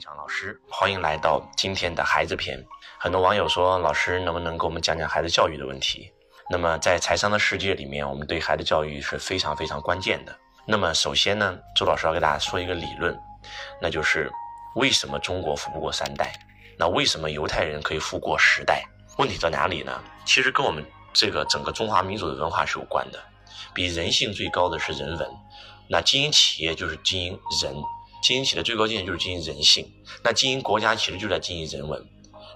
强老师，欢迎来到今天的孩子篇。很多网友说，老师能不能给我们讲讲孩子教育的问题？那么在财商的世界里面，我们对孩子教育是非常非常关键的。那么首先呢，周老师要给大家说一个理论，那就是为什么中国富不过三代？那为什么犹太人可以富过十代？问题在哪里呢？其实跟我们这个整个中华民族的文化是有关的。比人性最高的是人文，那经营企业就是经营人。经营起的最高境界就是经营人性，那经营国家其实就在经营人文，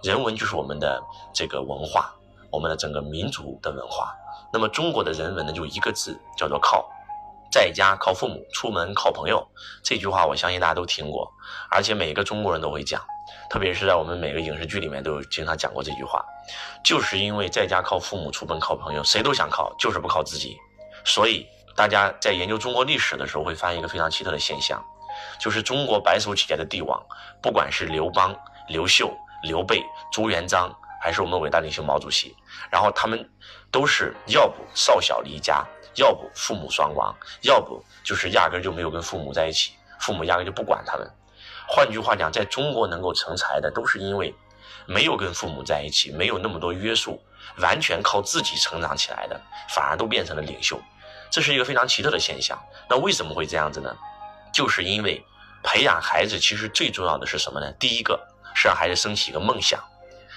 人文就是我们的这个文化，我们的整个民族的文化。那么中国的人文呢，就一个字叫做靠，在家靠父母，出门靠朋友。这句话我相信大家都听过，而且每个中国人都会讲，特别是在我们每个影视剧里面都有经常讲过这句话。就是因为在家靠父母，出门靠朋友，谁都想靠，就是不靠自己。所以大家在研究中国历史的时候，会发现一个非常奇特的现象。就是中国白手起家的帝王，不管是刘邦、刘秀、刘备、朱元璋，还是我们伟大领袖毛主席，然后他们都是要不少小离家，要不父母双亡，要不就是压根就没有跟父母在一起，父母压根就不管他们。换句话讲，在中国能够成才的，都是因为没有跟父母在一起，没有那么多约束，完全靠自己成长起来的，反而都变成了领袖。这是一个非常奇特的现象。那为什么会这样子呢？就是因为。培养孩子其实最重要的是什么呢？第一个是让孩子升起一个梦想。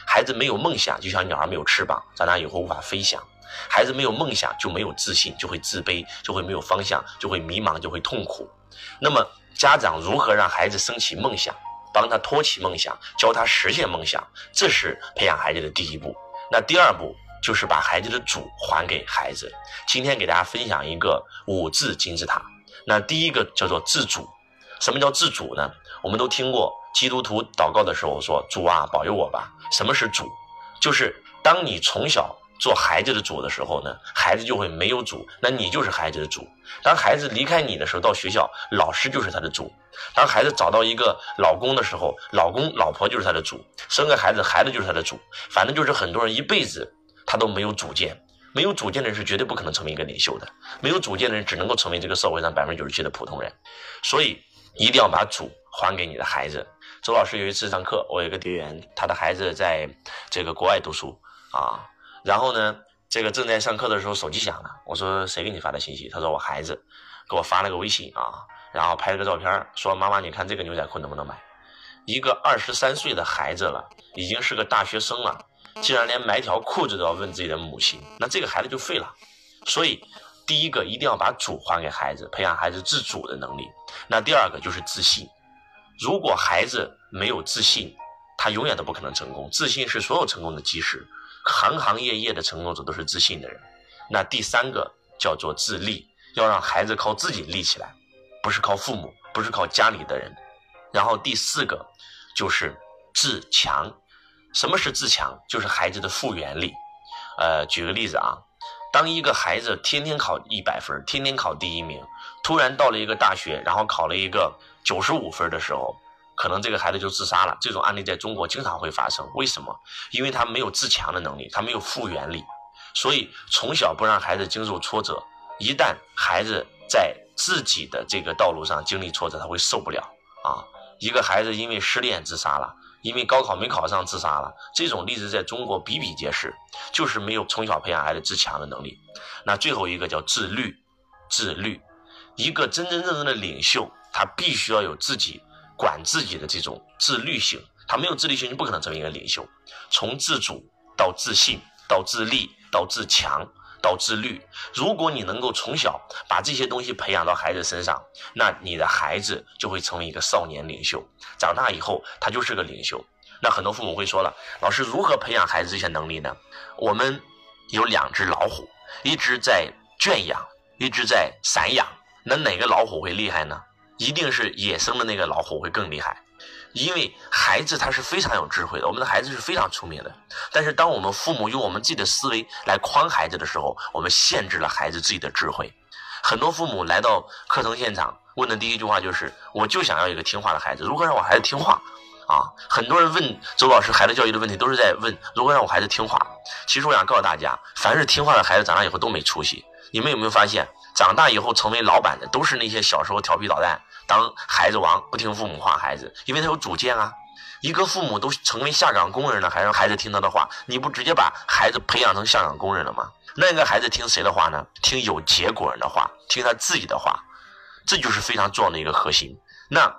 孩子没有梦想，就像鸟儿没有翅膀，长大以后无法飞翔。孩子没有梦想，就没有自信，就会自卑，就会没有方向，就会迷茫，就会痛苦。那么家长如何让孩子升起梦想，帮他托起梦想，教他实现梦想，这是培养孩子的第一步。那第二步就是把孩子的主还给孩子。今天给大家分享一个五字金字塔。那第一个叫做自主。什么叫自主呢？我们都听过基督徒祷告的时候说：“主啊，保佑我吧。”什么是主？就是当你从小做孩子的主的时候呢，孩子就会没有主，那你就是孩子的主。当孩子离开你的时候，到学校，老师就是他的主；当孩子找到一个老公的时候，老公老婆就是他的主；生个孩子，孩子就是他的主。反正就是很多人一辈子他都没有主见，没有主见的人是绝对不可能成为一个领袖的，没有主见的人只能够成为这个社会上百分之九十七的普通人。所以。一定要把主还给你的孩子。周老师有一次上课，我有一个学员，他的孩子在这个国外读书啊，然后呢，这个正在上课的时候，手机响了。我说谁给你发的信息？他说我孩子给我发了个微信啊，然后拍了个照片，说妈妈你看这个牛仔裤能不能买？一个二十三岁的孩子了，已经是个大学生了，竟然连买条裤子都要问自己的母亲，那这个孩子就废了。所以。第一个一定要把主还给孩子，培养孩子自主的能力。那第二个就是自信。如果孩子没有自信，他永远都不可能成功。自信是所有成功的基石，行行业业的成功者都是自信的人。那第三个叫做自立，要让孩子靠自己立起来，不是靠父母，不是靠家里的人。然后第四个就是自强。什么是自强？就是孩子的复原力。呃，举个例子啊。当一个孩子天天考一百分，天天考第一名，突然到了一个大学，然后考了一个九十五分的时候，可能这个孩子就自杀了。这种案例在中国经常会发生。为什么？因为他没有自强的能力，他没有复原力。所以从小不让孩子经受挫折，一旦孩子在自己的这个道路上经历挫折，他会受不了啊。一个孩子因为失恋自杀了。因为高考没考上自杀了，这种例子在中国比比皆是，就是没有从小培养孩子自强的能力。那最后一个叫自律，自律，一个真真正正的领袖，他必须要有自己管自己的这种自律性，他没有自律性就不可能成为一个领袖。从自主到自信，到自立，到自强。到自律，如果你能够从小把这些东西培养到孩子身上，那你的孩子就会成为一个少年领袖，长大以后他就是个领袖。那很多父母会说了，老师如何培养孩子这些能力呢？我们有两只老虎，一只在圈养，一只在散养，那哪个老虎会厉害呢？一定是野生的那个老虎会更厉害。因为孩子他是非常有智慧的，我们的孩子是非常聪明的。但是当我们父母用我们自己的思维来框孩子的时候，我们限制了孩子自己的智慧。很多父母来到课程现场，问的第一句话就是：“我就想要一个听话的孩子，如何让我孩子听话？”啊，很多人问周老师孩子教育的问题，都是在问如何让我孩子听话。其实我想告诉大家，凡是听话的孩子，长大以后都没出息。你们有没有发现，长大以后成为老板的，都是那些小时候调皮捣蛋。当孩子王，不听父母话，孩子，因为他有主见啊。一个父母都成为下岗工人了，还让孩子听他的话，你不直接把孩子培养成下岗工人了吗？那个孩子听谁的话呢？听有结果人的话，听他自己的话，这就是非常重要的一个核心。那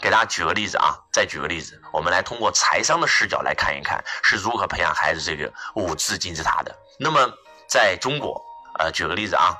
给大家举个例子啊，再举个例子，我们来通过财商的视角来看一看是如何培养孩子这个五字金字塔的。那么在中国，呃，举个例子啊，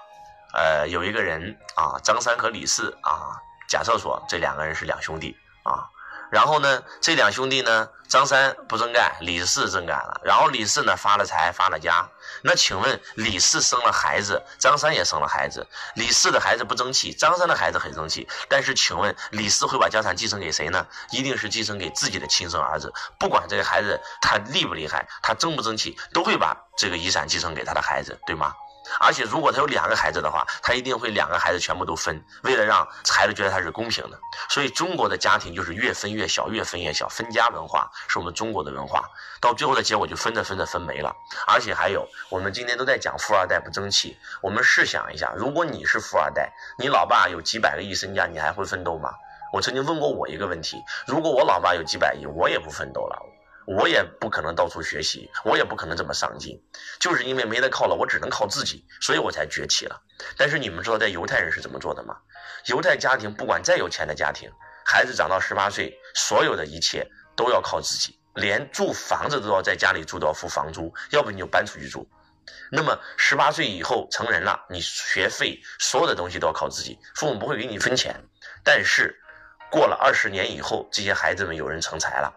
呃，有一个人啊，张三和李四啊，假设说这两个人是两兄弟啊。然后呢，这两兄弟呢，张三不正干，李四正干了。然后李四呢发了财，发了家。那请问，李四生了孩子，张三也生了孩子。李四的孩子不争气，张三的孩子很争气。但是，请问，李四会把家产继承给谁呢？一定是继承给自己的亲生儿子。不管这个孩子他厉不厉害，他争不争气，都会把这个遗产继承给他的孩子，对吗？而且，如果他有两个孩子的话，他一定会两个孩子全部都分，为了让孩子觉得他是公平的。所以，中国的家庭就是越分越小，越分越小，分家文化是我们中国的文化。到最后的结果就分着分着分没了。而且还有，我们今天都在讲富二代不争气。我们试想一下，如果你是富二代，你老爸有几百个亿身家，你还会奋斗吗？我曾经问过我一个问题：如果我老爸有几百亿，我也不奋斗了。我也不可能到处学习，我也不可能这么上进，就是因为没得靠了，我只能靠自己，所以我才崛起了。但是你们知道，在犹太人是怎么做的吗？犹太家庭不管再有钱的家庭，孩子长到十八岁，所有的一切都要靠自己，连住房子都要在家里住都要付房租，要不你就搬出去住。那么十八岁以后成人了，你学费所有的东西都要靠自己，父母不会给你分钱。但是过了二十年以后，这些孩子们有人成才了。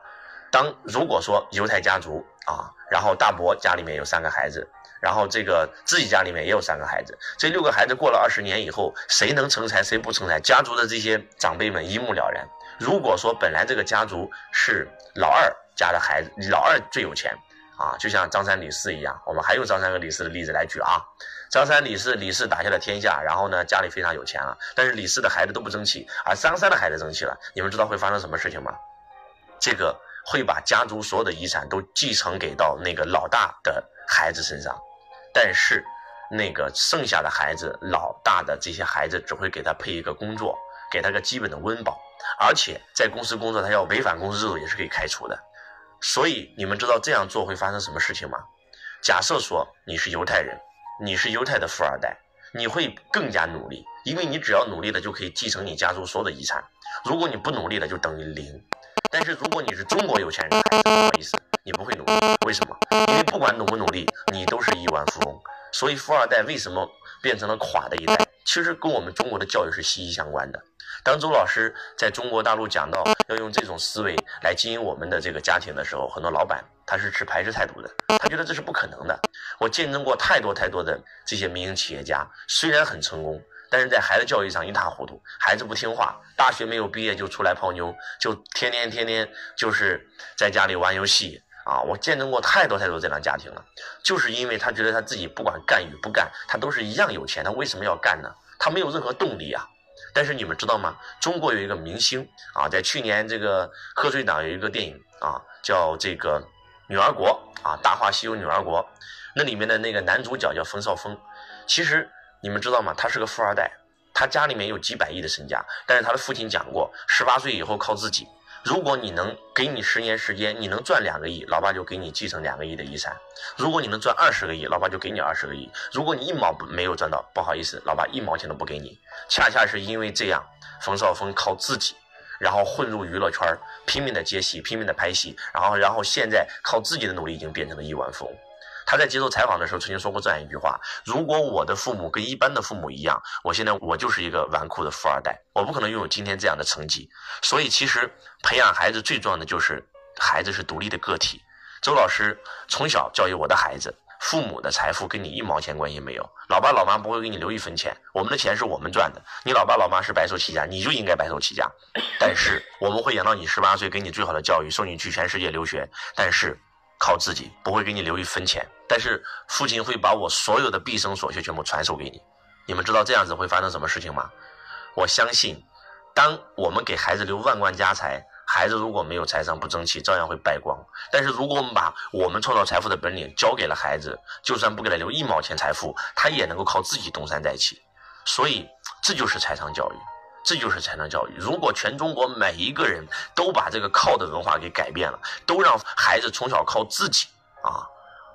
当如果说犹太家族啊，然后大伯家里面有三个孩子，然后这个自己家里面也有三个孩子，这六个孩子过了二十年以后，谁能成才，谁不成才，家族的这些长辈们一目了然。如果说本来这个家族是老二家的孩子，老二最有钱啊，就像张三李四一样，我们还用张三和李四的例子来举啊。张三李四，李四打下了天下，然后呢家里非常有钱了，但是李四的孩子都不争气，而张三的孩子争气了。你们知道会发生什么事情吗？这个。会把家族所有的遗产都继承给到那个老大的孩子身上，但是那个剩下的孩子，老大的这些孩子只会给他配一个工作，给他个基本的温饱，而且在公司工作，他要违反公司制度也是可以开除的。所以你们知道这样做会发生什么事情吗？假设说你是犹太人，你是犹太的富二代，你会更加努力，因为你只要努力了就可以继承你家族所有的遗产，如果你不努力了就等于零。但是如果你是中国有钱人，不好意思，你不会努力。为什么？因为不管努不努力，你都是亿万富翁。所以富二代为什么变成了垮的一代？其实跟我们中国的教育是息息相关的。当周老师在中国大陆讲到要用这种思维来经营我们的这个家庭的时候，很多老板他是持排斥态度的，他觉得这是不可能的。我见证过太多太多的这些民营企业家，虽然很成功。但是在孩子教育上一塌糊涂，孩子不听话，大学没有毕业就出来泡妞，就天天天天就是在家里玩游戏啊！我见证过太多太多这样家庭了，就是因为他觉得他自己不管干与不干，他都是一样有钱，他为什么要干呢？他没有任何动力啊！但是你们知道吗？中国有一个明星啊，在去年这个贺岁档有一个电影啊，叫这个《女儿国》啊，《大话西游》女儿国，那里面的那个男主角叫冯绍峰，其实。你们知道吗？他是个富二代，他家里面有几百亿的身家，但是他的父亲讲过，十八岁以后靠自己。如果你能给你十年时间，你能赚两个亿，老爸就给你继承两个亿的遗产；如果你能赚二十个亿，老爸就给你二十个亿；如果你一毛不没有赚到，不好意思，老爸一毛钱都不给你。恰恰是因为这样，冯绍峰靠自己，然后混入娱乐圈，拼命的接戏，拼命的拍戏，然后然后现在靠自己的努力，已经变成了亿万富翁。他在接受采访的时候曾经说过这样一句话：“如果我的父母跟一般的父母一样，我现在我就是一个纨绔的富二代，我不可能拥有今天这样的成绩。所以，其实培养孩子最重要的就是孩子是独立的个体。周老师从小教育我的孩子，父母的财富跟你一毛钱关系没有，老爸老妈不会给你留一分钱，我们的钱是我们赚的。你老爸老妈是白手起家，你就应该白手起家。但是我们会养到你十八岁，给你最好的教育，送你去全世界留学。但是。”靠自己不会给你留一分钱，但是父亲会把我所有的毕生所学全部传授给你。你们知道这样子会发生什么事情吗？我相信，当我们给孩子留万贯家财，孩子如果没有财商不争气，照样会败光。但是如果我们把我们创造财富的本领交给了孩子，就算不给他留一毛钱财富，他也能够靠自己东山再起。所以这就是财商教育。这就是才能教育。如果全中国每一个人都把这个靠的文化给改变了，都让孩子从小靠自己啊，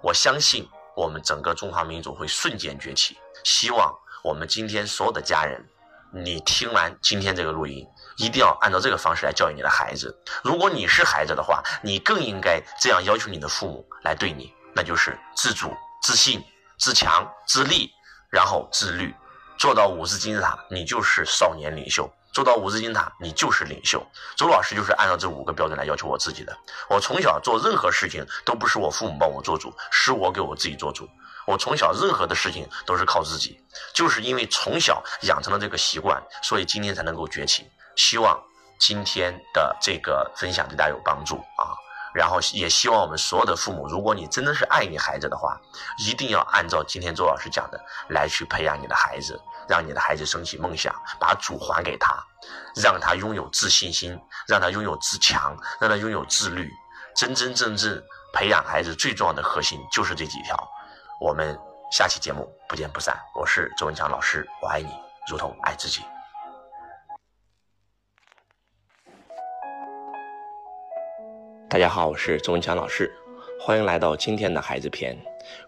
我相信我们整个中华民族会瞬间崛起。希望我们今天所有的家人，你听完今天这个录音，一定要按照这个方式来教育你的孩子。如果你是孩子的话，你更应该这样要求你的父母来对你，那就是自主、自信、自强、自立，然后自律。做到五字金字塔，你就是少年领袖；做到五字金字塔，你就是领袖。周老师就是按照这五个标准来要求我自己的。我从小做任何事情都不是我父母帮我做主，是我给我自己做主。我从小任何的事情都是靠自己，就是因为从小养成了这个习惯，所以今天才能够崛起。希望今天的这个分享对大家有帮助啊！然后也希望我们所有的父母，如果你真的是爱你孩子的话，一定要按照今天周老师讲的来去培养你的孩子。让你的孩子升起梦想，把主还给他，让他拥有自信心，让他拥有自强，让他拥有自律。真真正正培养孩子最重要的核心就是这几条。我们下期节目不见不散。我是周文强老师，我爱你，如同爱自己。大家好，我是周文强老师，欢迎来到今天的孩子篇。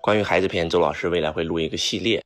关于孩子篇，周老师未来会录一个系列。